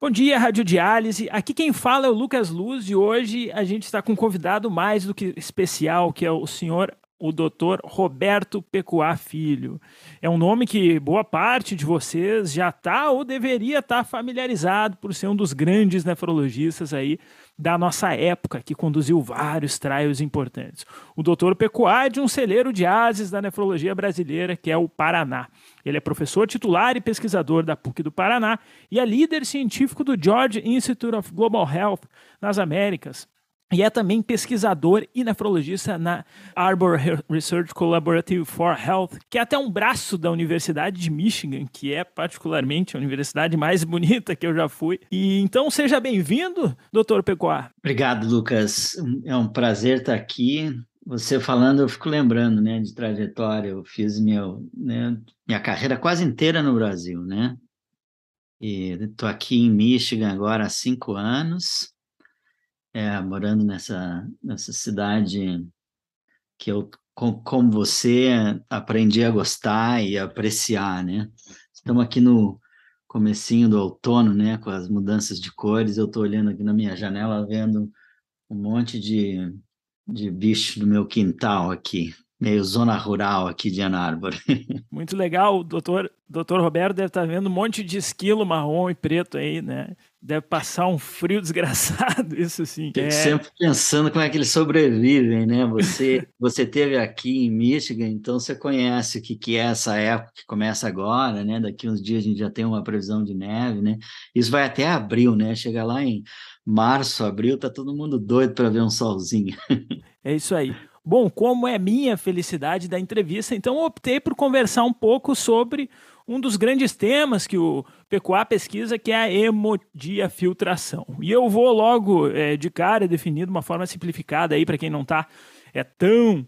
Bom dia, Rádio Diálise. Aqui quem fala é o Lucas Luz e hoje a gente está com um convidado mais do que especial, que é o senhor o doutor Roberto Pecuá Filho. É um nome que boa parte de vocês já está ou deveria estar tá familiarizado por ser um dos grandes nefrologistas aí da nossa época, que conduziu vários trials importantes. O doutor Pecuá um celeiro de ases da nefrologia brasileira, que é o Paraná. Ele é professor titular e pesquisador da PUC do Paraná e é líder científico do George Institute of Global Health nas Américas. E é também pesquisador e nefrologista na Arbor Research Collaborative for Health, que é até um braço da Universidade de Michigan, que é particularmente a universidade mais bonita que eu já fui. E então seja bem-vindo, doutor Pecoar. Obrigado, Lucas. É um prazer estar aqui. Você falando, eu fico lembrando, né, de trajetória. Eu fiz meu, né, minha carreira quase inteira no Brasil, né? E estou aqui em Michigan agora há cinco anos é, morando nessa, nessa cidade que eu, com, como você, aprendi a gostar e apreciar, né? Estamos aqui no comecinho do outono, né? Com as mudanças de cores, eu estou olhando aqui na minha janela, vendo um monte de, de bicho no meu quintal aqui, meio zona rural aqui de Ann Arbor. Muito legal, o doutor, doutor Roberto deve estar tá vendo um monte de esquilo marrom e preto aí, né? Deve passar um frio desgraçado, isso sim. É... Sempre pensando como é que eles sobrevivem, né? Você, você teve aqui em Michigan, então você conhece o que, que é essa época que começa agora, né? Daqui uns dias a gente já tem uma previsão de neve, né? Isso vai até abril, né? Chega lá em março, abril, tá todo mundo doido para ver um solzinho. É isso aí. Bom, como é minha felicidade da entrevista, então optei por conversar um pouco sobre um dos grandes temas que o PQA pesquisa, que é a hemodiafiltração. E eu vou logo é, de cara definir de uma forma simplificada aí para quem não está é tão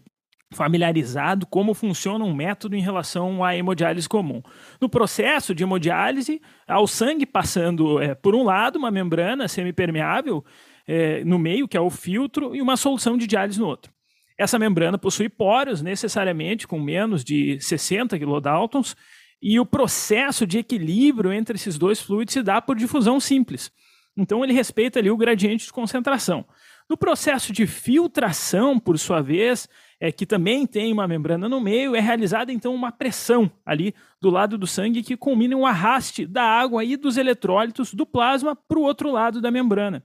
familiarizado como funciona um método em relação à hemodiálise comum. No processo de hemodiálise, há o sangue passando é, por um lado, uma membrana semipermeável é, no meio, que é o filtro, e uma solução de diálise no outro. Essa membrana possui poros, necessariamente com menos de 60 kilodaltons, e o processo de equilíbrio entre esses dois fluidos se dá por difusão simples. Então ele respeita ali o gradiente de concentração. No processo de filtração, por sua vez, é, que também tem uma membrana no meio, é realizada então uma pressão ali do lado do sangue que culmina um arraste da água e dos eletrólitos do plasma para o outro lado da membrana.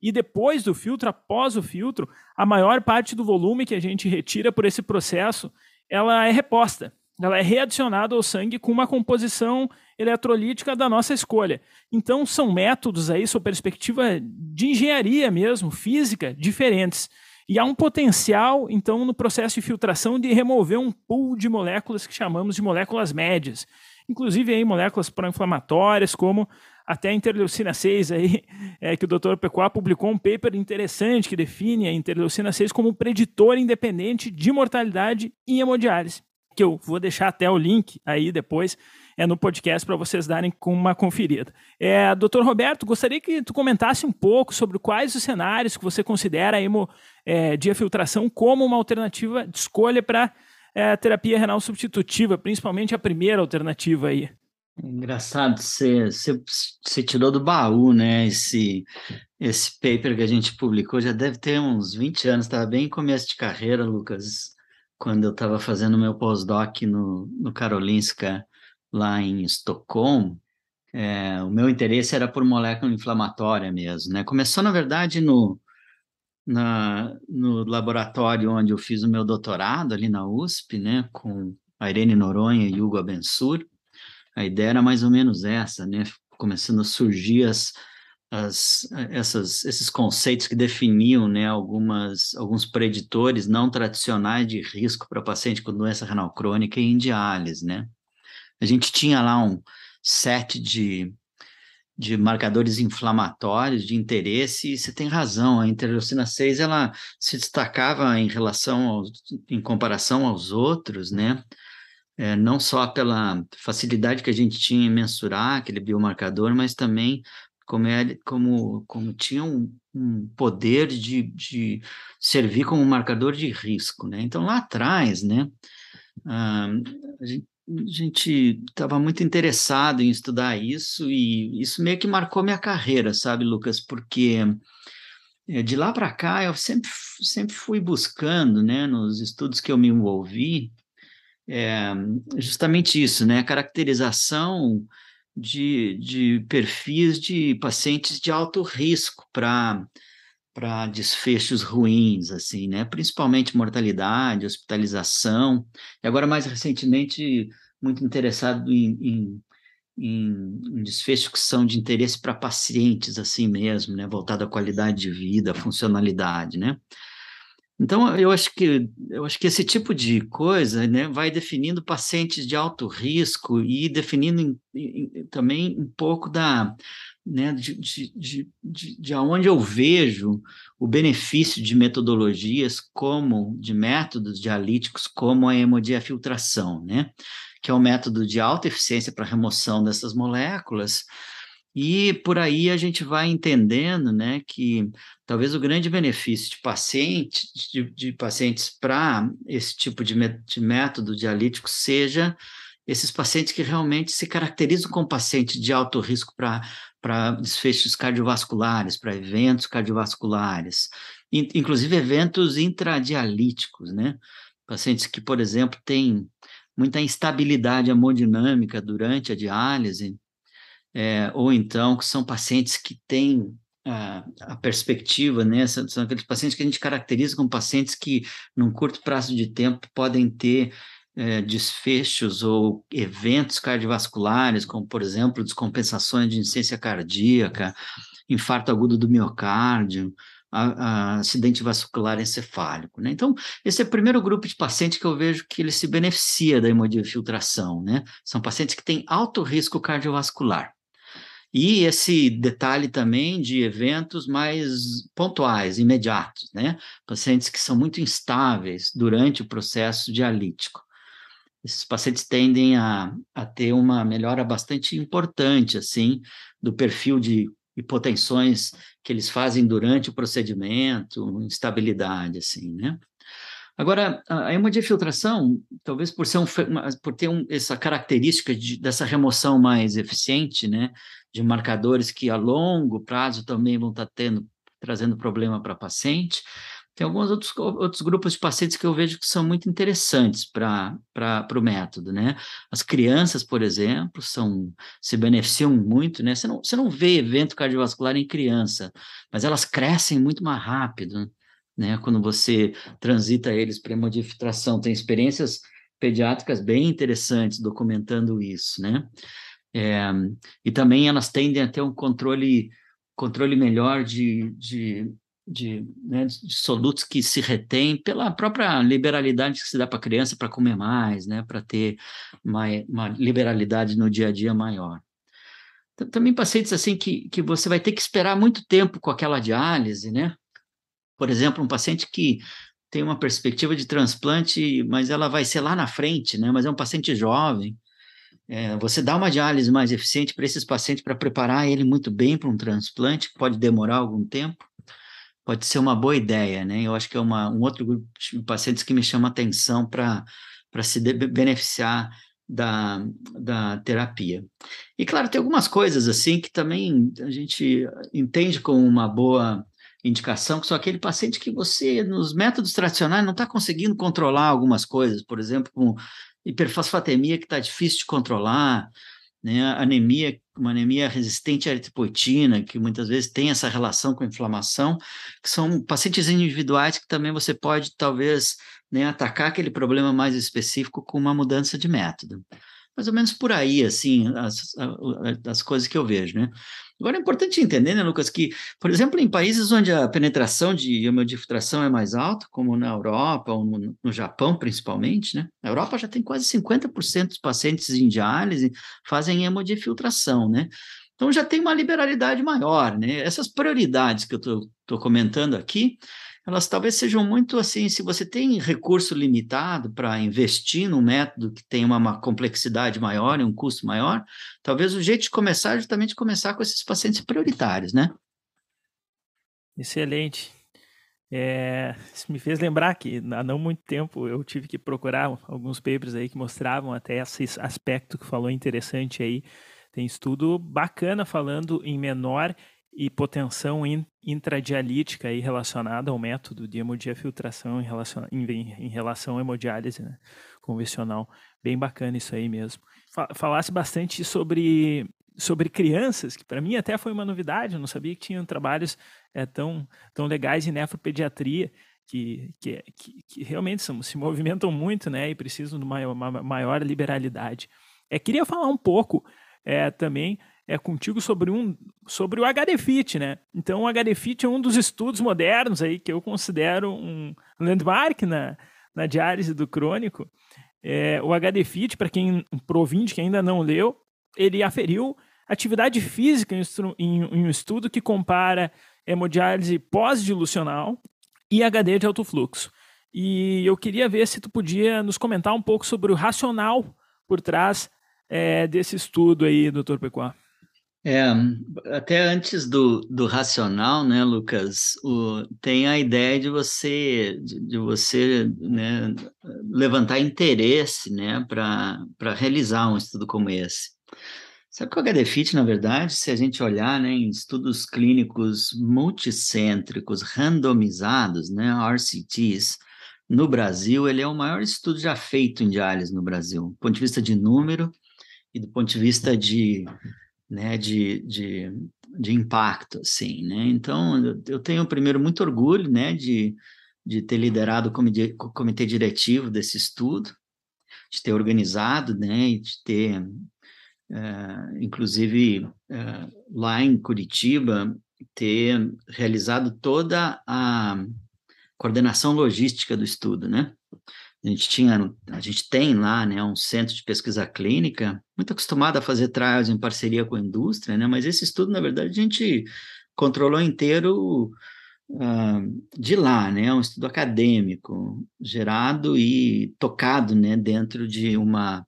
E depois do filtro, após o filtro, a maior parte do volume que a gente retira por esse processo, ela é reposta. Ela é readicionada ao sangue com uma composição eletrolítica da nossa escolha. Então, são métodos aí, sob perspectiva de engenharia mesmo, física, diferentes. E há um potencial, então, no processo de filtração de remover um pool de moléculas que chamamos de moléculas médias. Inclusive aí moléculas pró-inflamatórias, como até a interleucina 6 aí, é, que o Dr. Pecuá publicou um paper interessante que define a interleucina 6 como preditor independente de mortalidade em hemodiálise, que eu vou deixar até o link aí depois é no podcast para vocês darem com uma conferida. É, Dr. Roberto, gostaria que tu comentasse um pouco sobre quais os cenários que você considera a hemodiafiltração é, como uma alternativa de escolha para é, terapia renal substitutiva, principalmente a primeira alternativa aí. Engraçado, você, tirou do baú, né? Esse, esse paper que a gente publicou já deve ter uns 20 anos, estava bem em começo de carreira, Lucas, quando eu estava fazendo meu pós-doc no, no Karolinska, lá em Estocolmo. É, o meu interesse era por molécula inflamatória mesmo, né? Começou, na verdade, no, na, no laboratório onde eu fiz o meu doutorado, ali na USP, né? Com a Irene Noronha e Hugo Abensur a ideia era mais ou menos essa, né? Começando a surgir as, as, essas, esses conceitos que definiam né, algumas, alguns preditores não tradicionais de risco para paciente com doença renal crônica e em diálise, né? A gente tinha lá um set de, de marcadores inflamatórios de interesse, e você tem razão, a interleucina 6 ela se destacava em relação aos, em comparação aos outros, né? é, não só pela facilidade que a gente tinha em mensurar aquele biomarcador, mas também como, é, como, como tinha um, um poder de, de servir como marcador de risco, né? Então, lá atrás, né, ah, a gente estava muito interessado em estudar isso e isso meio que marcou minha carreira, sabe, Lucas? Porque é, de lá para cá eu sempre, sempre fui buscando, né, nos estudos que eu me envolvi, é, justamente isso, né, caracterização de, de perfis de pacientes de alto risco para para desfechos ruins, assim, né? Principalmente mortalidade, hospitalização, e agora mais recentemente muito interessado em, em, em, em desfechos que são de interesse para pacientes, assim mesmo, né? Voltado à qualidade de vida, funcionalidade, né? Então, eu acho que eu acho que esse tipo de coisa né, vai definindo pacientes de alto risco e definindo em, em, também um pouco da né, de, de, de, de, de onde eu vejo o benefício de metodologias como de métodos dialíticos como a hemodiafiltração, né, que é um método de alta eficiência para remoção dessas moléculas, e por aí a gente vai entendendo, né, que talvez o grande benefício de pacientes, de, de pacientes para esse tipo de, de método dialítico seja esses pacientes que realmente se caracterizam como pacientes de alto risco para desfechos cardiovasculares, para eventos cardiovasculares, inclusive eventos intradialíticos, né? Pacientes que, por exemplo, têm muita instabilidade hemodinâmica durante a diálise, é, ou então que são pacientes que têm a, a, perspectiva, né? São, são aqueles pacientes que a gente caracteriza como pacientes que, num curto prazo de tempo, podem ter é, desfechos ou eventos cardiovasculares, como, por exemplo, descompensações de insuficiência cardíaca, infarto agudo do miocárdio, a, a acidente vascular encefálico. Né? Então, esse é o primeiro grupo de pacientes que eu vejo que ele se beneficia da hemodiafiltração. Né? São pacientes que têm alto risco cardiovascular. E esse detalhe também de eventos mais pontuais, imediatos, né? Pacientes que são muito instáveis durante o processo dialítico. Esses pacientes tendem a, a ter uma melhora bastante importante, assim, do perfil de hipotensões que eles fazem durante o procedimento, instabilidade, assim, né? Agora, a hemodiafiltração, talvez por, ser um, por ter um, essa característica de, dessa remoção mais eficiente, né, de marcadores que a longo prazo também vão estar tendo, trazendo problema para paciente, tem alguns outros, outros grupos de pacientes que eu vejo que são muito interessantes para o método, né? As crianças, por exemplo, são, se beneficiam muito, né? Você não, você não vê evento cardiovascular em criança, mas elas crescem muito mais rápido, né? Quando você transita eles para hemodiafiltração, tem experiências pediátricas bem interessantes documentando isso, né? É, e também elas tendem a ter um controle controle melhor de, de, de, né, de solutos que se retém pela própria liberalidade que se dá para a criança para comer mais, né, para ter uma, uma liberalidade no dia a dia maior. Também pacientes assim que, que você vai ter que esperar muito tempo com aquela diálise, né? Por exemplo, um paciente que tem uma perspectiva de transplante, mas ela vai ser lá na frente, né? Mas é um paciente jovem. É, você dá uma diálise mais eficiente para esses pacientes para preparar ele muito bem para um transplante, que pode demorar algum tempo, pode ser uma boa ideia, né? Eu acho que é uma, um outro grupo de pacientes que me chama atenção para se beneficiar da, da terapia. E claro, tem algumas coisas assim que também a gente entende como uma boa indicação, que são aquele paciente que você, nos métodos tradicionais, não está conseguindo controlar algumas coisas, por exemplo, com hiperfosfatemia que está difícil de controlar, né? anemia, uma anemia resistente à eritropoetina, que muitas vezes tem essa relação com inflamação, que são pacientes individuais que também você pode, talvez, né, atacar aquele problema mais específico com uma mudança de método. Mais ou menos por aí, assim, as, as coisas que eu vejo, né? Agora é importante entender, né, Lucas, que, por exemplo, em países onde a penetração de hemodiafiltração é mais alta, como na Europa ou no, no Japão, principalmente, né? Na Europa já tem quase 50% dos pacientes em diálise fazem hemodiafiltração, né? Então já tem uma liberalidade maior, né? Essas prioridades que eu estou comentando aqui, elas talvez sejam muito assim, se você tem recurso limitado para investir num método que tem uma, uma, complexidade maior e um custo maior, talvez o jeito de começar é justamente começar com esses pacientes prioritários, né? Excelente. É, isso me fez lembrar que há não muito tempo eu tive que procurar alguns papers aí que mostravam até esse aspecto que falou interessante aí. Tem estudo bacana falando em menor hipotensão intradialítica aí relacionada ao método de hemodiafiltração em relação, em, em relação à hemodiálise né, convencional. Bem bacana isso aí mesmo. Falasse bastante sobre sobre crianças, que para mim até foi uma novidade, eu não sabia que tinham trabalhos é, tão, tão legais em nefropediatria, que, que, que, que realmente são, se movimentam muito né, e precisam de uma, uma maior liberalidade. É, queria falar um pouco é, também é, contigo sobre, um, sobre o HDFIT, né? Então, o HDFIT é um dos estudos modernos aí que eu considero um landmark na, na diálise do crônico. É, o HDFIT, para quem, pro ouvinte que ainda não leu, ele aferiu atividade física em, em, em um estudo que compara hemodiálise pós-dilucional e HD de alto fluxo. E eu queria ver se tu podia nos comentar um pouco sobre o racional por trás é, desse estudo aí, doutor Pecuá. É, até antes do, do racional, né, Lucas, o, tem a ideia de você, de, de você né, levantar interesse né, para realizar um estudo como esse. Sabe que o HDFIT, na verdade, se a gente olhar né, em estudos clínicos multicêntricos, randomizados, né, RCTs, no Brasil, ele é o maior estudo já feito em diálise no Brasil, do ponto de vista de número e do ponto de vista de, né, de, de, de impacto, assim, né? Então, eu tenho, primeiro, muito orgulho, né, de, de ter liderado o comitê, comitê diretivo desse estudo, de ter organizado, né, e de ter é, inclusive é, lá em Curitiba, ter realizado toda a coordenação logística do estudo, né? A gente tinha, a gente tem lá, né, um centro de pesquisa clínica, muito acostumado a fazer trials em parceria com a indústria, né? Mas esse estudo, na verdade, a gente controlou inteiro uh, de lá, né? Um estudo acadêmico, gerado e tocado, né, dentro de uma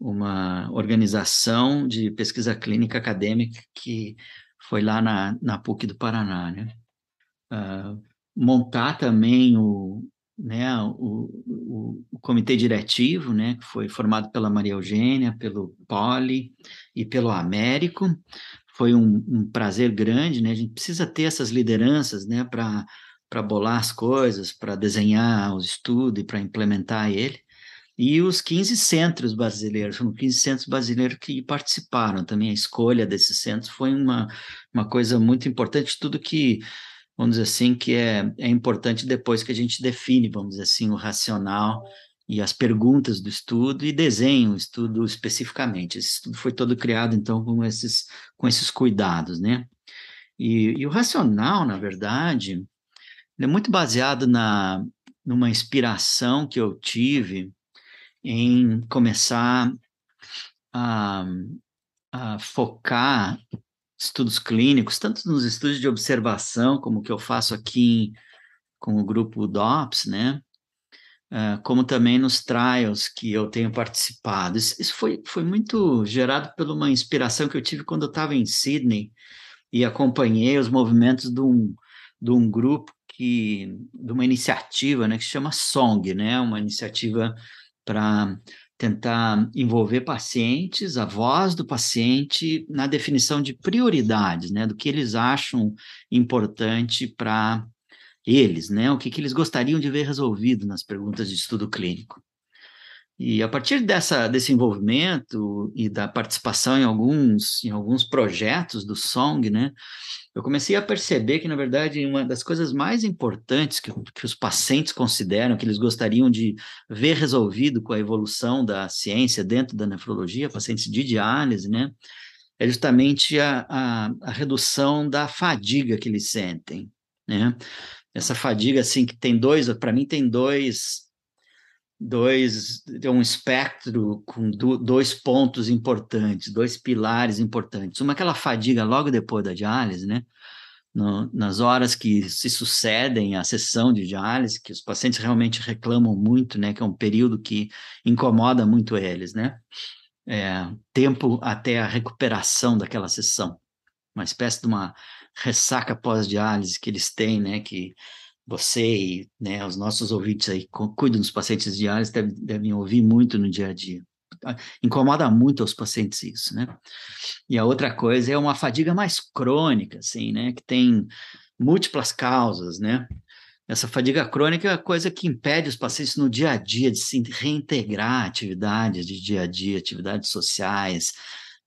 uma organização de pesquisa clínica acadêmica que foi lá na, na PUC do Paraná, né? Uh, montar também o, né, o, o, o, comitê diretivo, né, que foi formado pela Maria Eugênia, pelo Poli e pelo Américo, foi um, um prazer grande, né, a gente precisa ter essas lideranças, né, para para bolar as coisas, para desenhar os estudos e para implementar ele, e os 15 centros brasileiros, foram 15 centros brasileiros que participaram. Também, a escolha desses centros foi uma, uma coisa muito importante, tudo que, vamos dizer assim, que é, é importante depois que a gente define, vamos dizer assim, o racional e as perguntas do estudo e desenha o estudo especificamente. Esse estudo foi todo criado, então, com esses, com esses cuidados, né? E, e o racional, na verdade, é muito baseado na, numa inspiração que eu tive em começar a, a focar estudos clínicos, tanto nos estudos de observação, como que eu faço aqui com o grupo DOPS, né? Uh, como também nos trials que eu tenho participado. Isso, isso, foi, foi muito gerado por uma inspiração que eu tive quando eu estava em Sydney e acompanhei os movimentos de um, de um grupo que, de uma iniciativa, né, que se chama SONG, né, uma iniciativa para tentar envolver pacientes, a voz do paciente na definição de prioridades, né, do que eles acham importante para eles, né, o que, que eles gostariam de ver resolvido nas perguntas de estudo clínico. E a partir dessa, desse envolvimento e da participação em alguns, em alguns projetos do Song, né, eu comecei a perceber que, na verdade, uma das coisas mais importantes que, que os pacientes consideram, que eles gostariam de ver resolvido com a evolução da ciência dentro da nefrologia, pacientes de diálise, né, é justamente a, a, a redução da fadiga que eles sentem, né? Essa fadiga, assim, que tem dois, para mim tem dois dois um espectro com do, dois pontos importantes, dois pilares importantes. Uma aquela fadiga logo depois da diálise, né? No, nas horas que se sucedem a sessão de diálise, que os pacientes realmente reclamam muito, né? Que é um período que incomoda muito eles, né? É, tempo até a recuperação daquela sessão, uma espécie de uma ressaca pós-diálise que eles têm, né, que você e né, os nossos ouvintes aí cuidam dos pacientes diálise devem, devem ouvir muito no dia a dia. Ah, incomoda muito aos pacientes isso, né? E a outra coisa é uma fadiga mais crônica, assim, né? Que tem múltiplas causas, né? Essa fadiga crônica é a coisa que impede os pacientes no dia a dia de se reintegrar atividades de dia a dia, atividades sociais,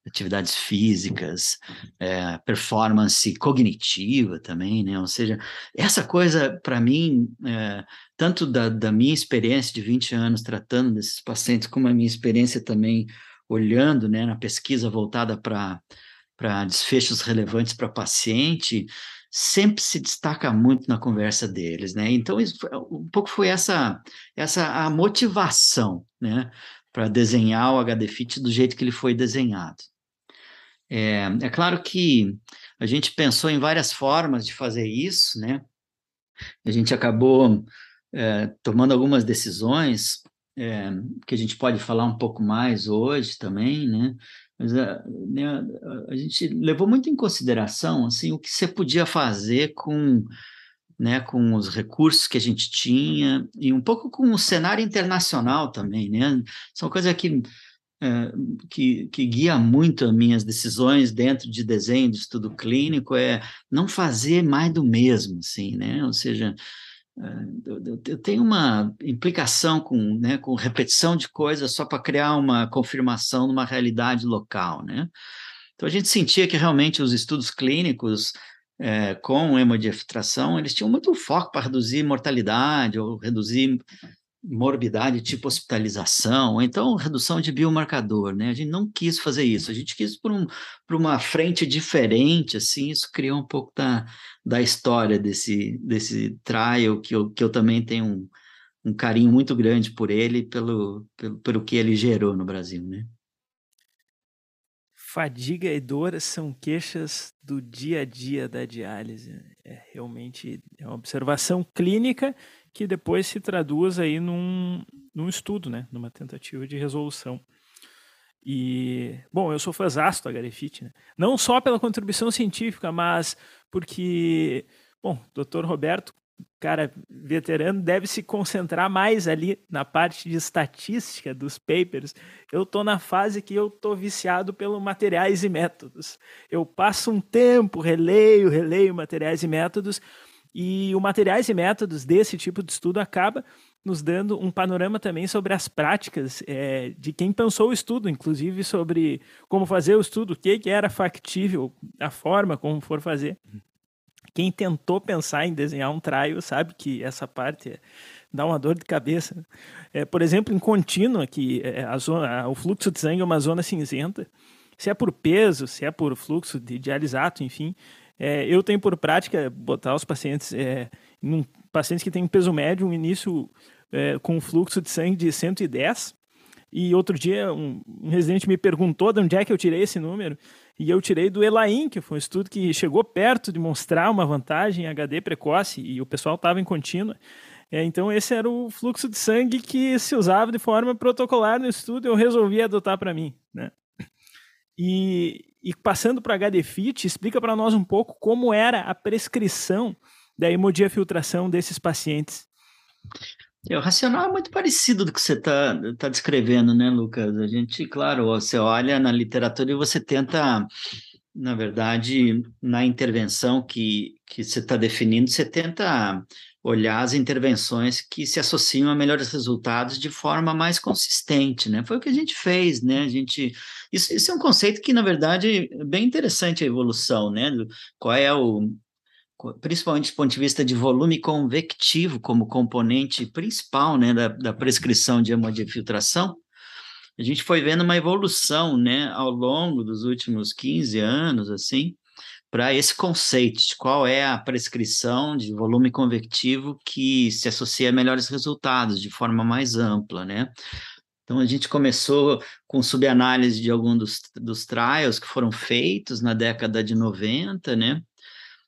atividades físicas, é, performance cognitiva também, né? Ou seja, essa coisa, para mim, é, tanto da, da, minha experiência de 20 anos tratando desses pacientes, como a minha experiência também olhando né, na pesquisa voltada para desfechos relevantes para paciente, sempre se destaca muito na conversa deles, né? Então, isso, um pouco foi essa, essa a motivação, né? Para desenhar o HDFIT do jeito que ele foi desenhado. É, é claro que a gente pensou em várias formas de fazer isso, né? A gente acabou é, tomando algumas decisões é, que a gente pode falar um pouco mais hoje também, né? Mas a, eh, né, a, gente levou muito em consideração assim o que você podia fazer com né, com os recursos que a gente tinha e um pouco com o cenário internacional também, né? São coisas que é, que, que, guia muito as minhas decisões dentro de desenho de estudo clínico é não fazer mais do mesmo, assim, né? Ou seja, eu tenho uma implicação com, né, com repetição de coisas só para criar uma confirmação numa realidade local, né? Então a gente sentia que realmente os estudos clínicos é, com hemodiafiltração, eles tinham muito foco para reduzir mortalidade ou reduzir morbidade tipo hospitalização, ou então redução de biomarcador, né? A gente não quis fazer isso, a gente quis por, um, por uma frente diferente, assim, isso criou um pouco da, da história desse, desse trial, que eu, que eu também tenho um, um carinho muito grande por ele, pelo, pelo, pelo que ele gerou no Brasil, né? Fadiga e dor são queixas do dia a dia da diálise. É realmente é uma observação clínica que depois se traduz aí num, num estudo, né? Numa tentativa de resolução. E, bom, eu sou fãzasto da Garefit, né? Não só pela contribuição científica, mas porque, bom, doutor Roberto, cara veterano, deve se concentrar mais ali na parte de estatística dos papers. Eu tô na fase que eu tô viciado pelo materiais e métodos. Eu passo um tempo, releio, releio materiais e métodos, e o materiais e métodos desse tipo de estudo acaba nos dando um panorama também sobre as práticas é, de quem pensou o estudo, inclusive sobre como fazer o estudo, o que, que era factível, a forma como for fazer. Quem tentou pensar em desenhar um trial sabe que essa parte dá uma dor de cabeça. É, por exemplo, em contínua, que é, a zona, o fluxo de sangue é uma zona cinzenta, se é por peso, se é por fluxo de dialisato, enfim, é, eu tenho por prática botar os pacientes, é, num, pacientes que têm peso médio, um início é, com fluxo de sangue de 110. E outro dia um, um, residente me perguntou de onde é que eu tirei esse número. E eu tirei do ELAIN, que foi um estudo que chegou perto de mostrar uma vantagem em HD precoce, e o pessoal estava em contínua. É, então, esse era o fluxo de sangue que se usava de forma protocolar no estudo, eu resolvi adotar para mim. Né? E, e passando para HD Fit, explica para nós um pouco como era a prescrição da hemodiafiltração desses pacientes. É, o racional é muito parecido do que você está tá descrevendo, né, Lucas? A gente, claro, você olha na literatura e você tenta, na verdade, na intervenção que, que você está definindo, você tenta olhar as intervenções que se associam a melhores resultados de forma mais consistente, né? Foi o que a gente fez, né? A gente isso, isso é um conceito que na verdade é bem interessante a evolução, né? Qual é o principalmente do ponto de vista de volume convectivo como componente principal, né, da, da prescrição de hemodiafiltração, a gente foi vendo uma evolução, né, ao longo dos últimos 15 anos, assim, para esse conceito de qual é a prescrição de volume convectivo que se associa a melhores resultados de forma mais ampla, né? Então, a gente começou com subanálise de alguns dos, dos trials que foram feitos na década de 90, né?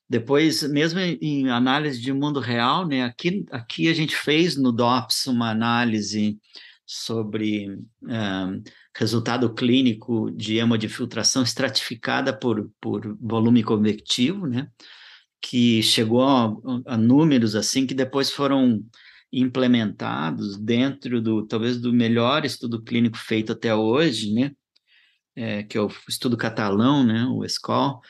Depois, mesmo em análise de mundo real, né? Aqui, aqui a gente fez no DOPS uma análise sobre uh, resultado clínico de hemodifiltração estratificada por, por volume convectivo, né? que chegou a, a números assim que depois foram implementados dentro do talvez do melhor estudo clínico feito até hoje, né? É, que é o estudo catalão, né? O ESCOL,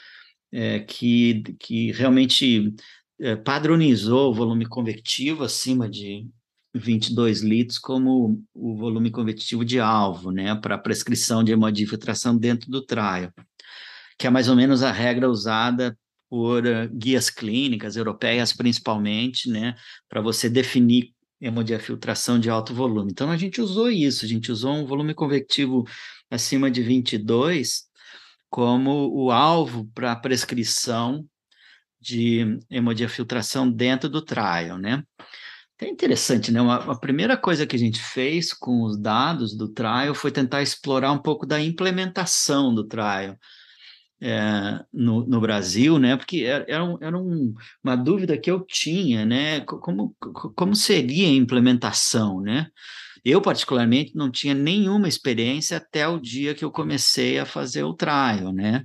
é, que, que realmente é, padronizou o volume convectivo acima de 22 litros como o volume convectivo de alvo, né? Para prescrição de hemodifiltração dentro do trial, que é mais ou menos a regra usada por uh, guias clínicas europeias principalmente, né, para você definir hemodiafiltração de alto volume. Então a gente usou isso, a gente usou um volume convectivo acima de 22 como o alvo para prescrição de hemodiafiltração dentro do trial, né? É interessante, né? Uma, a primeira coisa que a gente fez com os dados do trial foi tentar explorar um pouco da implementação do trial é, no, no, Brasil, né? Porque era, era, um, era um, uma dúvida que eu tinha, né? Como, como seria a implementação, né? Eu, particularmente, não tinha nenhuma experiência até o dia que eu comecei a fazer o trial, né?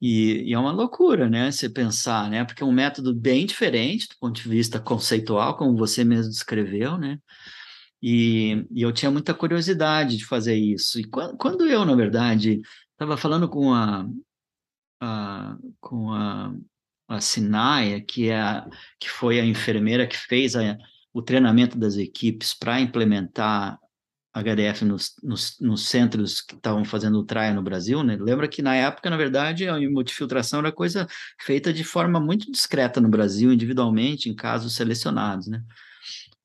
E, e, é uma loucura, né? Você pensar, né? Porque é um método bem diferente do ponto de vista conceitual, como você mesmo descreveu, né? E, e eu tinha muita curiosidade de fazer isso. E quando, quando eu, na verdade, estava falando com a, a, com a, a Sinaia, que, é a, que foi a enfermeira que fez a, o treinamento das equipes para implementar HDF nos, nos, nos, centros que estavam fazendo o trial no Brasil, né? Lembra que na época, na verdade, a hemodifiltração era coisa feita de forma muito discreta no Brasil, individualmente, em casos selecionados, né?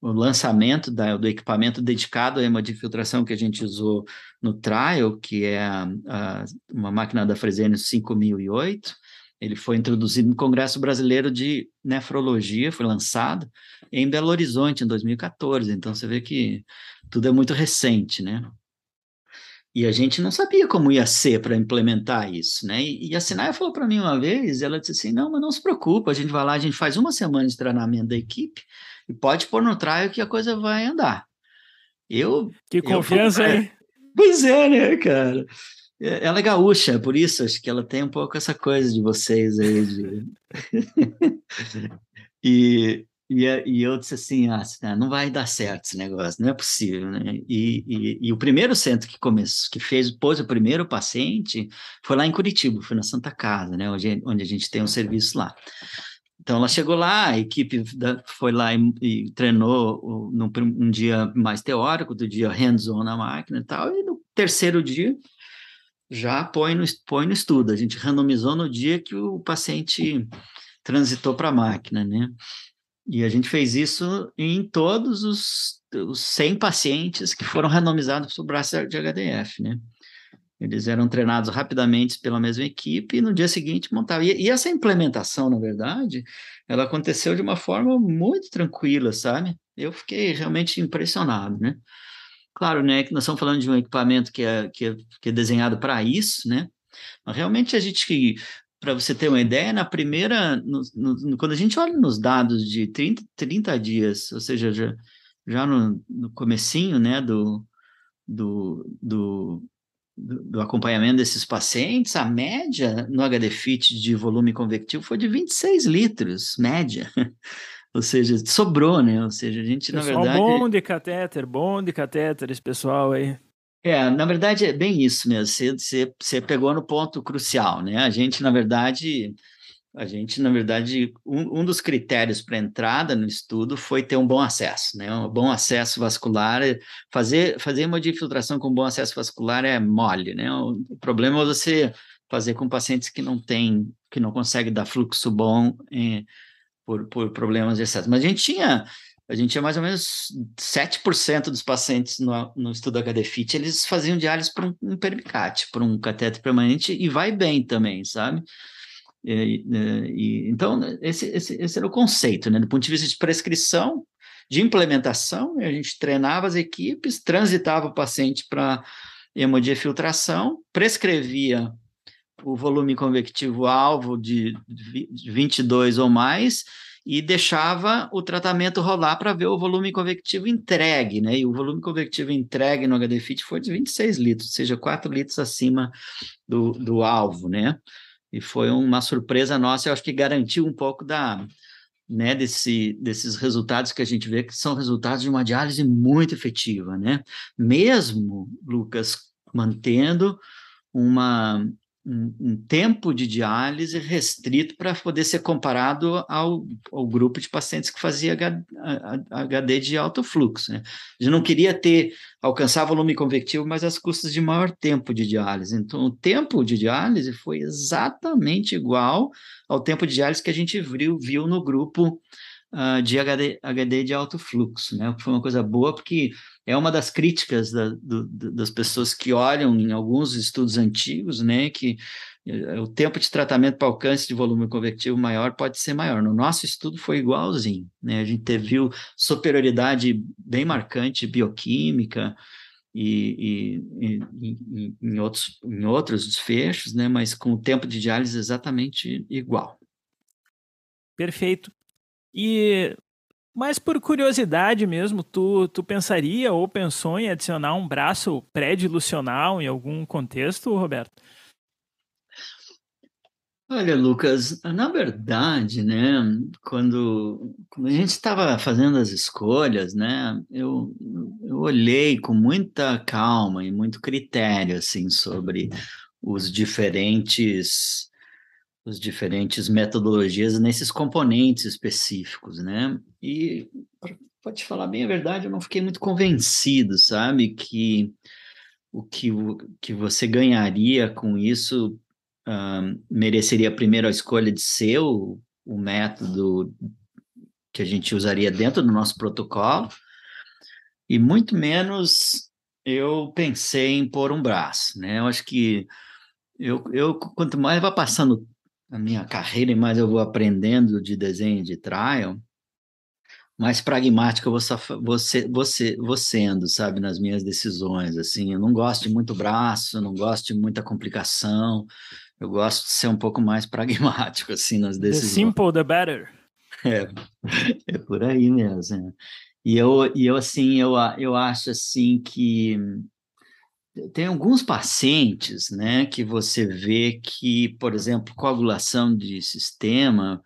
o lançamento da, do equipamento dedicado à hemodifiltração que a gente usou no trial, que é a, a, uma máquina da Fresenius 5008, ele foi introduzido no Congresso Brasileiro de Nefrologia, foi lançado em Belo Horizonte em 2014. Então você vê que tudo é muito recente, né? E a gente não sabia como ia ser para implementar isso, né? E, e a Sinaya falou para mim uma vez, ela disse assim, não, mas não se preocupa, a gente vai lá, a gente faz uma semana de treinamento da equipe, e pode pôr no trial que a coisa vai andar. Eu. Que confiança, eu, hein? Pois é, né, cara? É, ela é gaúcha, por isso acho que ela tem um pouco essa coisa de vocês aí. De... e, e, e, eu disse assim: ah, não vai dar certo esse negócio, não é possível, né? E, e, e, o primeiro centro que começou, que fez, pôs o primeiro paciente, foi lá em Curitiba, foi na Santa Casa, né? Onde, onde a gente tem um serviço lá. Então ela chegou lá, a equipe foi lá e, e treinou num, um dia mais teórico, do dia hands-on na máquina e tal, e no terceiro dia já põe no, põe no estudo. A gente randomizou no dia que o paciente transitou para a máquina, né? E a gente fez isso em todos os, os 100 pacientes que foram randomizados para o braço de HDF, né? Eles eram treinados rapidamente pela mesma equipe e no dia seguinte montavam. E, e, essa implementação, na verdade, ela aconteceu de uma forma muito tranquila, sabe? Eu fiquei realmente impressionado, né? Claro, né, que nós estamos falando de um equipamento que é, que é, que é desenhado para isso, né? Mas realmente a gente, para você ter uma ideia, na primeira, no, no, quando a gente olha nos dados de 30, 30 dias, ou seja, já, já no, no comecinho, né, do, do, do do, acompanhamento desses pacientes, a média no HDFIT de volume convectivo foi de 26 litros, média. Ou seja, sobrou, né? Ou seja, a gente, pessoal na verdade. Bom de catéter, bom de catéter, esse pessoal aí. É, na verdade é bem isso mesmo. Você, você, você pegou no ponto crucial, né? A gente, na verdade, a gente, na verdade, um, um dos critérios para entrada no estudo foi ter um bom acesso, né? Um bom acesso vascular. Fazer, fazer uma infiltração com bom acesso vascular é mole, né? O problema é você fazer com pacientes que não têm, que não conseguem dar fluxo bom eh, por, por problemas de excesso. Mas a gente tinha, a gente tinha mais ou menos 7% dos pacientes no, no estudo HDFIT, eles faziam diálise por um, um permicate, por um cateter permanente, e vai bem também, sabe? E, e, então, esse, esse, esse era o conceito, né? Do ponto de vista de prescrição, de implementação, a gente treinava as equipes, transitava o paciente para hemodiafiltração, prescrevia o volume convectivo alvo de 22 ou mais, e deixava o tratamento rolar para ver o volume convectivo entregue, né? E o volume convectivo entregue no HD Fit foi de 26 litros, ou seja, 4 litros acima do, do alvo, né? E foi uma surpresa nossa, eu acho que garantiu um pouco da, né, desse, desses resultados que a gente vê que são resultados de uma diálise muito efetiva, né? Mesmo, Lucas, mantendo uma, um, um, tempo de diálise restrito para poder ser comparado ao, ao, grupo de pacientes que fazia HD de alto fluxo. Né? A gente não queria ter, alcançar volume convectivo, mas às custas de maior tempo de diálise. Então, o tempo de diálise foi exatamente igual ao tempo de diálise que a gente viu, viu no grupo uh, de HD, HD de alto fluxo, né? Foi uma coisa boa, porque é uma das críticas da, do, das pessoas que olham em alguns estudos antigos, né? Que eh, o tempo de tratamento para alcance de volume convectivo maior pode ser maior. No nosso estudo foi igualzinho, né? A gente viu superioridade bem marcante bioquímica, e, e, e, em, outros, em outros desfechos, né? mas com o tempo de diálise exatamente igual. Perfeito. E mas por curiosidade mesmo, tu, tu pensaria ou pensou em adicionar um braço pré-dilucional em algum contexto, Roberto? Olha, Lucas, na verdade, né, quando, quando a gente estava fazendo as escolhas, né, eu, eu olhei com muita calma e muito critério, assim, sobre os diferentes os diferentes metodologias nesses componentes específicos, né? E para te falar bem a verdade, eu não fiquei muito convencido, sabe, que o que, que você ganharia com isso uh, mereceria primeiro a escolha de ser o, o método que a gente usaria dentro do nosso protocolo, e muito menos eu pensei em pôr um braço, né? Eu acho que eu, eu quanto mais vai passando a minha carreira e mais eu vou aprendendo de desenho de trial, mais pragmático eu vou, você, você, vou sendo, sabe, nas minhas decisões, assim, eu não gosto de muito braço, não gosto de muita complicação, eu gosto de ser um pouco mais pragmático, assim, nas decisões. The simple, the better. É, é por aí mesmo, é. E eu, e eu assim, eu, eu acho, assim, que tem alguns pacientes, né, que você vê que, por exemplo, coagulação de sistema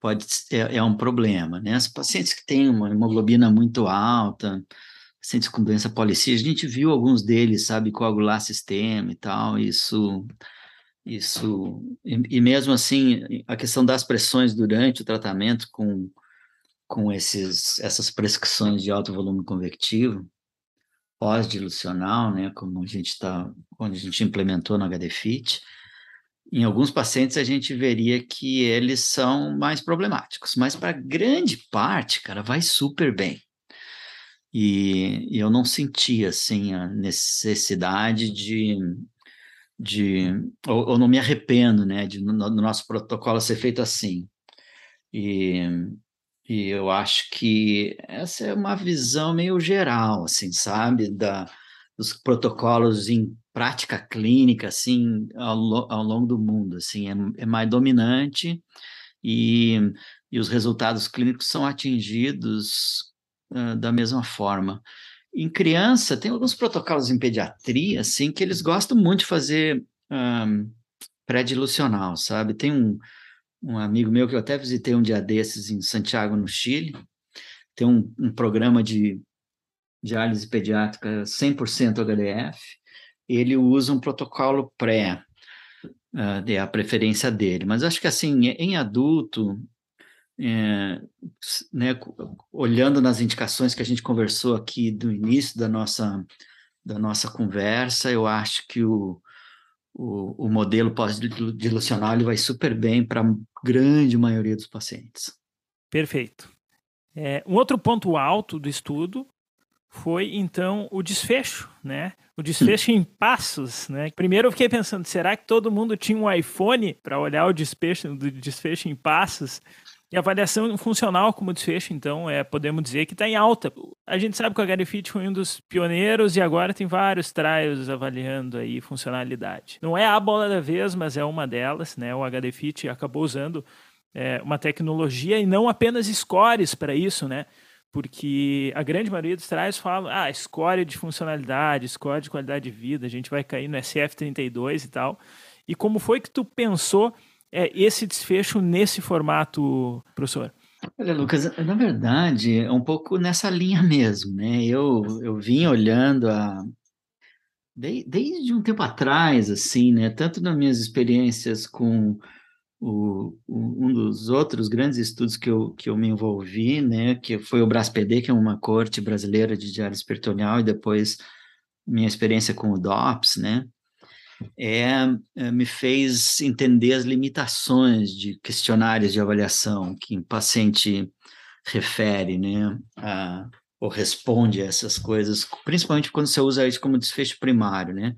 pode ser, é um problema, né? Os pacientes que têm uma hemoglobina muito alta, pacientes com doença policística, a gente viu alguns deles, sabe, coagular sistema e tal, isso isso e, e mesmo assim a questão das pressões durante o tratamento com com esses essas prescrições de alto volume convectivo, pós-dilucional, né, como a gente está, quando a gente implementou no HDFIT, em alguns pacientes a gente veria que eles são mais problemáticos, mas para grande parte, cara, vai super bem. E, e eu não senti, assim, a necessidade de, de ou, ou não me arrependo, né, de no, no nosso protocolo ser feito assim. E, e eu acho que essa é uma visão meio geral, assim, sabe, da, dos protocolos em prática clínica, assim, ao, ao longo do mundo, assim, é, é mais dominante e, e os resultados clínicos são atingidos uh, da mesma forma. Em criança, tem alguns protocolos em pediatria, assim, que eles gostam muito de fazer um, pré-dilucional, sabe? Tem um, um amigo meu que eu até visitei um dia desses em Santiago, no Chile, tem um, um programa de diálise pediátrica 100% HDF, ele usa um protocolo pré, uh, é a preferência dele. Mas acho que assim, em adulto, é, né, olhando nas indicações que a gente conversou aqui do início da nossa, da nossa conversa, eu acho que o, o, o modelo pós-dilucional vai super bem para grande maioria dos pacientes. Perfeito. É, um outro ponto alto do estudo foi então o desfecho, né? O desfecho em passos, né? Primeiro eu fiquei pensando, será que todo mundo tinha um iPhone para olhar o desfecho do desfecho em passos? E a avaliação funcional como desfecho, então, é, podemos dizer que está em alta. A gente sabe que o HDFIT foi um dos pioneiros e agora tem vários trials avaliando aí funcionalidade. Não é a bola da vez, mas é uma delas, né? O HDFIT acabou usando é, uma tecnologia e não apenas scores para isso, né? Porque a grande maioria dos trajes fala, ah, score de funcionalidade, score de qualidade de vida, a gente vai cair no SF32 e tal. E como foi que tu pensou é, esse desfecho nesse formato, professor? Olha, Lucas, na verdade, é um pouco nessa linha mesmo, né? Eu, eu vim olhando a, desde um tempo atrás, assim, né? Tanto nas minhas experiências com o, o, um dos outros grandes estudos que eu, que eu me envolvi, né? Que foi o BRASPD, que é uma corte brasileira de diálise peritoneal, e depois minha experiência com o DOPS, né? É, é, me fez entender as limitações de questionários de avaliação que o paciente refere, né? A, ou responde a essas coisas, principalmente quando você usa isso como desfecho primário, né?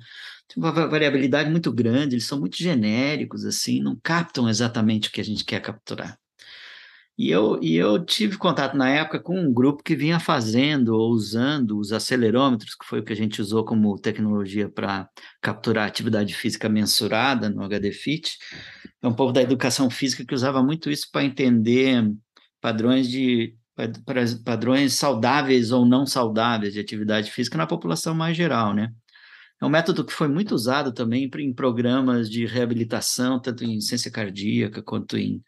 Tem uma variabilidade muito grande, eles são muito genéricos, assim, não captam exatamente o que a gente quer capturar. E eu, e eu tive contato na época com um grupo que vinha fazendo ou usando os acelerômetros, que foi o que a gente usou como tecnologia para capturar atividade física mensurada no HDFIT. É um pouco da educação física que usava muito isso para entender padrões de padrões saudáveis ou não saudáveis de atividade física na população mais geral, né? É um método que foi muito usado também em programas de reabilitação, tanto em ciência cardíaca quanto em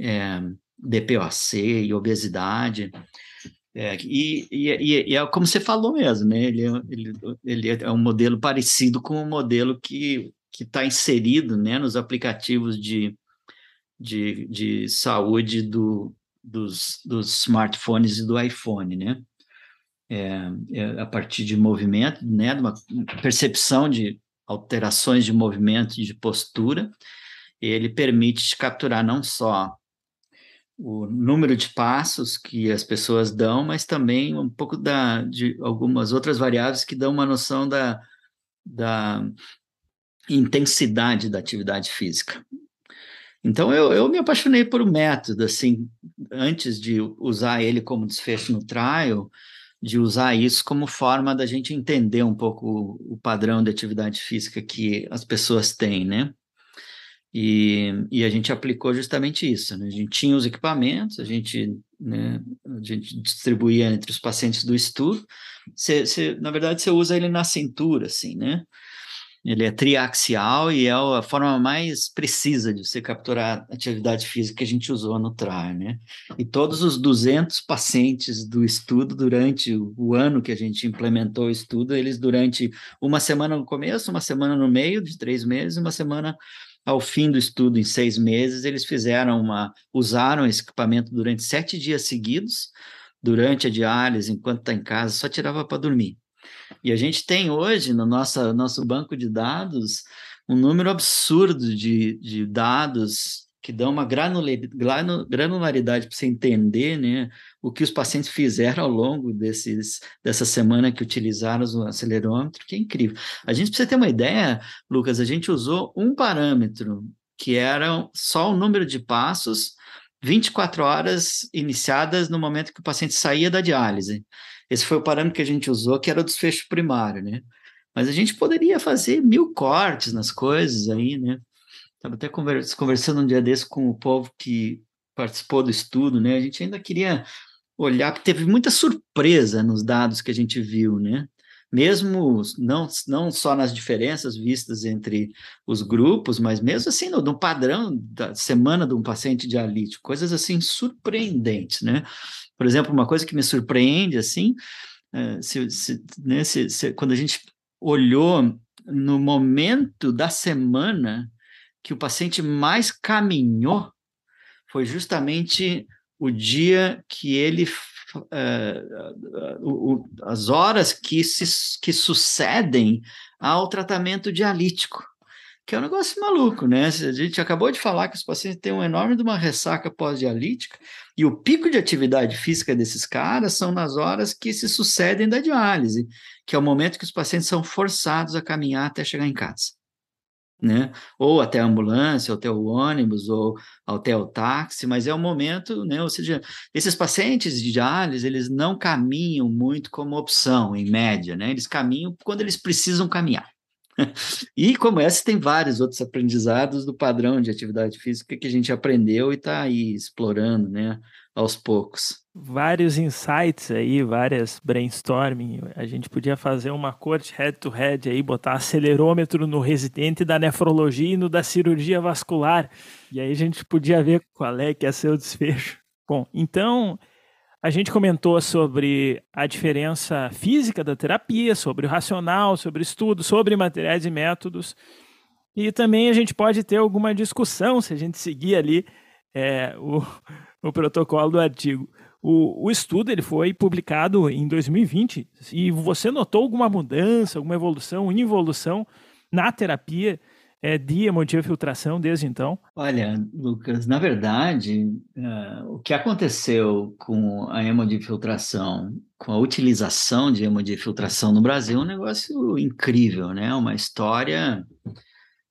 é, DPOC e obesidade. É, e, e, e, é como você falou mesmo, né? Ele, é, ele, ele é um modelo parecido com o modelo que está inserido né, nos aplicativos de, de, de saúde do, dos, dos smartphones e do iPhone, né? É, é a partir de movimento, né, de uma percepção de alterações de movimento e de postura, ele permite te capturar não só o número de passos que as pessoas dão, mas também um pouco da, de algumas outras variáveis que dão uma noção da, da intensidade da atividade física. Então eu, eu me apaixonei por um método, assim, antes de usar ele como desfecho no trial, de usar isso como forma da gente entender um pouco o, o padrão de atividade física que as pessoas têm, né? E, e, a gente aplicou justamente isso. Né? A gente tinha os equipamentos, a gente, né, a gente distribuía entre os pacientes do estudo. Cê, cê, na verdade, você usa ele na cintura, assim, né? Ele é triaxial e é a forma mais precisa de você capturar a atividade física que a gente usou no TRAR, né? E todos os 200 pacientes do estudo, durante o ano que a gente implementou o estudo, eles durante uma semana no começo, uma semana no meio de três meses, uma semana ao fim do estudo, em seis meses, eles fizeram uma, usaram esse equipamento durante sete dias seguidos, durante a diálise, enquanto está em casa, só tirava para dormir. E a gente tem hoje no nosso, nosso banco de dados um número absurdo de, de dados que dão uma granularidade para você entender né, o que os pacientes fizeram ao longo desses, dessa semana que utilizaram o acelerômetro, que é incrível. A gente precisa ter uma ideia, Lucas, a gente usou um parâmetro que era só o número de passos 24 horas iniciadas no momento que o paciente saía da diálise. Esse foi o parâmetro que a gente usou, que era o desfecho primário, né? Mas a gente poderia fazer mil cortes nas coisas aí, né? Estava até conversando um dia desse com o povo que participou do estudo, né? A gente ainda queria olhar, porque teve muita surpresa nos dados que a gente viu, né? Mesmo não, não só nas diferenças vistas entre os grupos, mas mesmo assim no, no padrão da semana de um paciente dialítico, coisas assim surpreendentes, né? Por exemplo, uma coisa que me surpreende, assim, é, se, se, né, se, se, quando a gente olhou no momento da semana que o paciente mais caminhou foi justamente o dia que ele uh, uh, uh, as horas que se que sucedem ao tratamento dialítico que é um negócio maluco, né? A gente acabou de falar que os pacientes têm um enorme de uma ressaca pós-dialítica e o pico de atividade física desses caras são nas horas que se sucedem da diálise, que é o momento que os pacientes são forçados a caminhar até chegar em casa né? Ou até a ambulância, ou até o ônibus, ou até o táxi, mas é o momento, né? Ou seja, esses pacientes de diálise, eles não caminham muito como opção, em média, né? Eles caminham quando eles precisam caminhar. e como essa, tem vários outros aprendizados do padrão de atividade física que a gente aprendeu e está aí explorando, né, aos poucos. Vários insights aí, várias brainstorming. A gente podia fazer uma corte head-to-head aí, botar acelerômetro no residente da nefrologia e no da cirurgia vascular. E aí a gente podia ver qual é que ser o desfecho. Bom, então a gente comentou sobre a diferença física da terapia, sobre o racional, sobre estudo, sobre materiais e métodos. E também a gente pode ter alguma discussão se a gente seguir ali é, o, o protocolo do artigo. O, o, estudo ele foi publicado em 2020 e você notou alguma mudança, alguma evolução, involução na terapia é, de hemodiafiltração desde então? Olha, Lucas, na verdade, uh, o que aconteceu com a hemodiafiltração, com a utilização de hemodiafiltração no Brasil é um negócio incrível, né? Uma história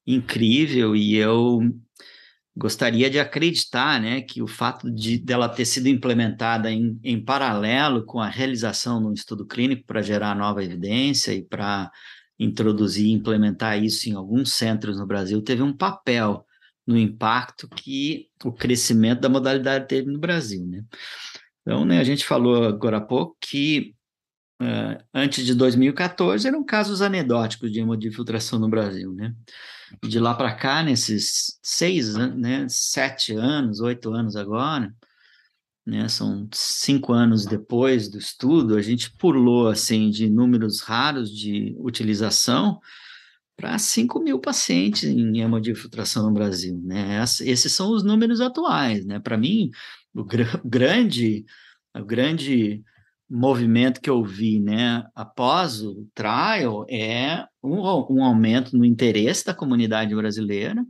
incrível e eu gostaria de acreditar, né, que o fato de dela ter sido implementada em, em paralelo com a realização de um estudo clínico para gerar nova evidência e para introduzir e implementar isso em alguns centros no Brasil, teve um papel no impacto que o crescimento da modalidade teve no Brasil, né? Então, né, a gente falou agora há pouco que antes de 2014 eram casos anedóticos de hemodifiltração no Brasil, né? De lá para cá, nesses seis, né, sete anos, oito anos agora, né? São cinco anos depois do estudo, a gente pulou assim de números raros de utilização para 5 mil pacientes em hemodiafiltração no Brasil, né? Esses são os números atuais, né? Para mim, o gr grande, o grande movimento que eu vi, né, após o trial é um, um aumento no interesse da comunidade brasileira,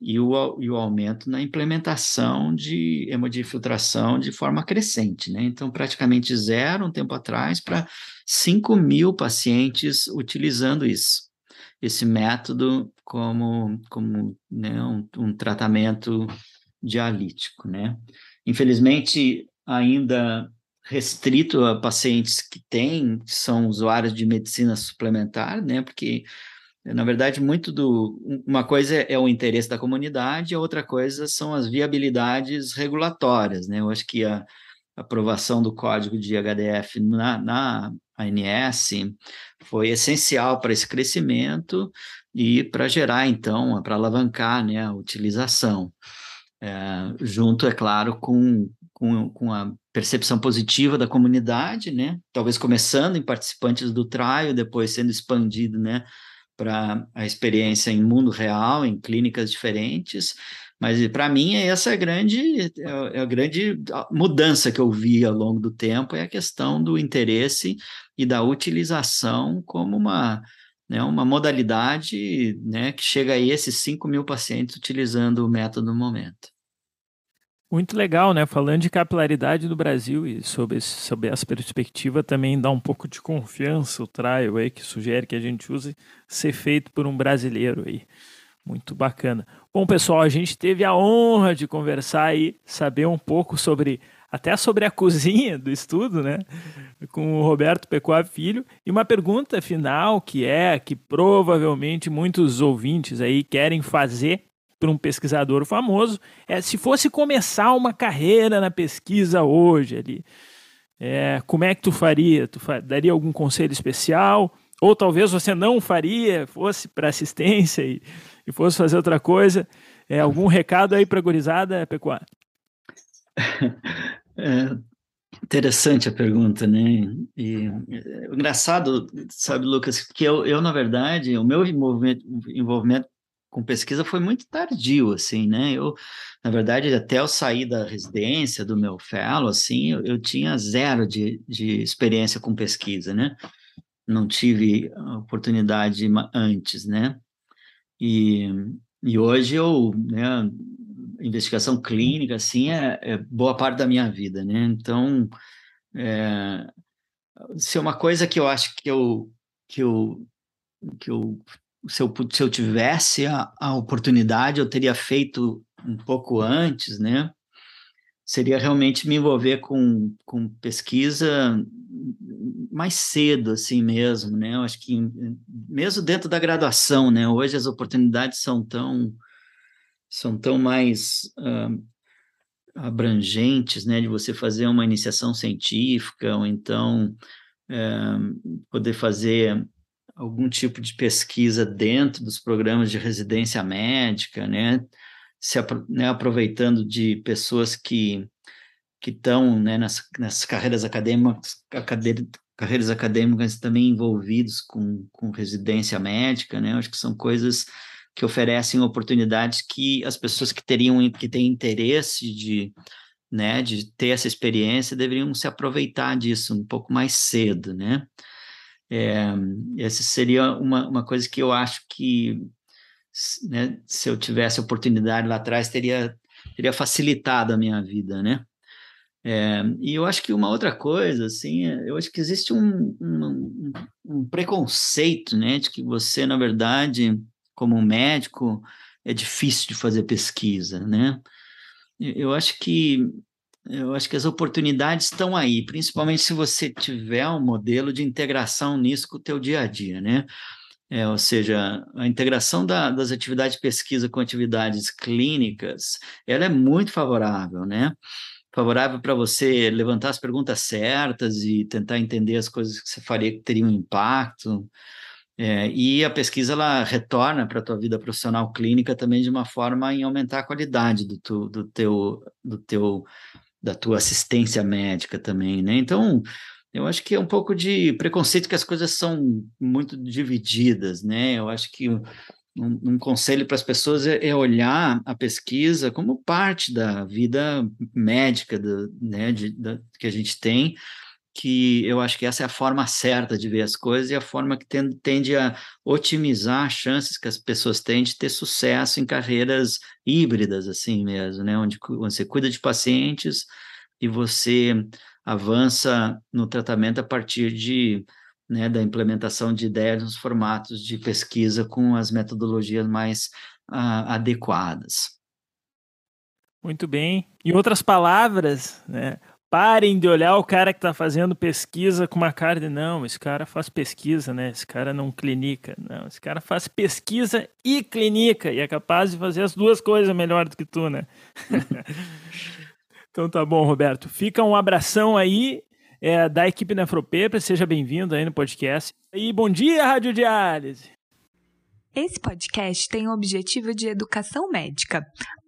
e o, e o aumento na implementação de hemodifiltração de forma crescente, né? Então, praticamente zero um tempo atrás para 5 mil pacientes utilizando isso, esse método como, como né, um, um tratamento dialítico, né? Infelizmente, ainda restrito a pacientes que têm, que são usuários de medicina suplementar, né? Porque na verdade, muito do. Uma coisa é o interesse da comunidade, a outra coisa são as viabilidades regulatórias. Né? Eu acho que a aprovação do código de HDF na, na ANS foi essencial para esse crescimento e para gerar, então, para alavancar né, a utilização. É, junto, é claro, com, com, com a percepção positiva da comunidade, né? Talvez começando em participantes do trial, depois sendo expandido, né? para a experiência em mundo real, em clínicas diferentes, mas para mim essa é a grande, é a grande mudança que eu vi ao longo do tempo, é a questão do interesse e da utilização como uma, né, uma modalidade né, que chega a esses 5 mil pacientes utilizando o método no momento. Muito legal, né? Falando de capilaridade do Brasil e sobre, sobre essa perspectiva, também dá um pouco de confiança o trial aí, que sugere que a gente use ser feito por um brasileiro aí. Muito bacana. Bom, pessoal, a gente teve a honra de conversar e saber um pouco sobre, até sobre a cozinha do estudo, né? Com o Roberto Pecoa Filho. E uma pergunta final que é, que provavelmente muitos ouvintes aí querem fazer por um pesquisador famoso, é se fosse começar uma carreira na pesquisa hoje ali, é, como é que tu faria? Tu daria algum conselho especial? Ou talvez você não faria, fosse para assistência e, e, fosse fazer outra coisa? É, algum recado aí para a gurizada, Pecuária? É, interessante a pergunta, né? E, é, engraçado, sabe, Lucas, que eu, eu, na verdade, o meu envolvimento, envolvimento com pesquisa foi muito tardio, assim, né? Eu, na verdade, até eu sair da residência, do meu fellow, assim, eu, eu tinha zero de, de experiência com pesquisa, né? Não tive oportunidade antes, né? E, e hoje eu, né, investigação clínica, assim, é, é boa parte da minha vida, né? Então, é, se é uma coisa que eu acho que eu, que eu, que eu se eu, se eu tivesse a, a oportunidade, eu teria feito um pouco antes, né? Seria realmente me envolver com, com pesquisa mais cedo, assim mesmo, né? Eu acho que mesmo dentro da graduação, né? Hoje as oportunidades são tão são tão mais uh, abrangentes, né? De você fazer uma iniciação científica ou então uh, poder fazer algum tipo de pesquisa dentro dos programas de residência médica, né? Se né, aproveitando de pessoas que que estão né, nas, nas carreiras acadêmicas, carreiras acadêmicas também envolvidos com, com residência médica, né? Acho que são coisas que oferecem oportunidades que as pessoas que teriam que têm interesse de né, de ter essa experiência deveriam se aproveitar disso um pouco mais cedo, né? É, essa seria uma, uma coisa que eu acho que né, se eu tivesse oportunidade lá atrás teria teria facilitado a minha vida, né? É, e eu acho que uma outra coisa, assim, eu acho que existe um, um, um, preconceito, né, de que você, na verdade, como médico, é difícil de fazer pesquisa, né? Eu acho que eu acho que as oportunidades estão aí, principalmente se você tiver um modelo de integração nisso com o teu dia a dia, né? É, ou seja, a integração da, das atividades de pesquisa com atividades clínicas, ela é muito favorável, né? favorável para você levantar as perguntas certas e tentar entender as coisas que você faria que teriam impacto. É, e a pesquisa ela retorna para a tua vida profissional clínica também de uma forma em aumentar a qualidade do, tu, do teu do teu da tua assistência médica também, né? Então, eu acho que é um pouco de preconceito que as coisas são muito divididas, né? Eu acho que um, um conselho para as pessoas é, é, olhar a pesquisa como parte da vida médica do, né, de, da, que a gente tem, que eu acho que essa é a forma certa de ver as coisas e a forma que tende, a otimizar as chances que as pessoas têm de ter sucesso em carreiras híbridas, assim mesmo, né, onde, onde você cuida de pacientes e você avança no tratamento a partir de né, da implementação de ideias nos formatos de pesquisa com as metodologias mais uh, adequadas. Muito bem. Em outras palavras, né, parem de olhar o cara que está fazendo pesquisa com uma cara de não, esse cara faz pesquisa, né? Esse cara não clinica. Não, esse cara faz pesquisa e clinica e é capaz de fazer as duas coisas melhor do que tu, né? então tá bom, Roberto. Fica um abração aí é, da equipe Nefropaper. Seja bem-vindo aí no podcast. E bom dia, Rádio Diálise! Esse podcast tem o objetivo de educação médica.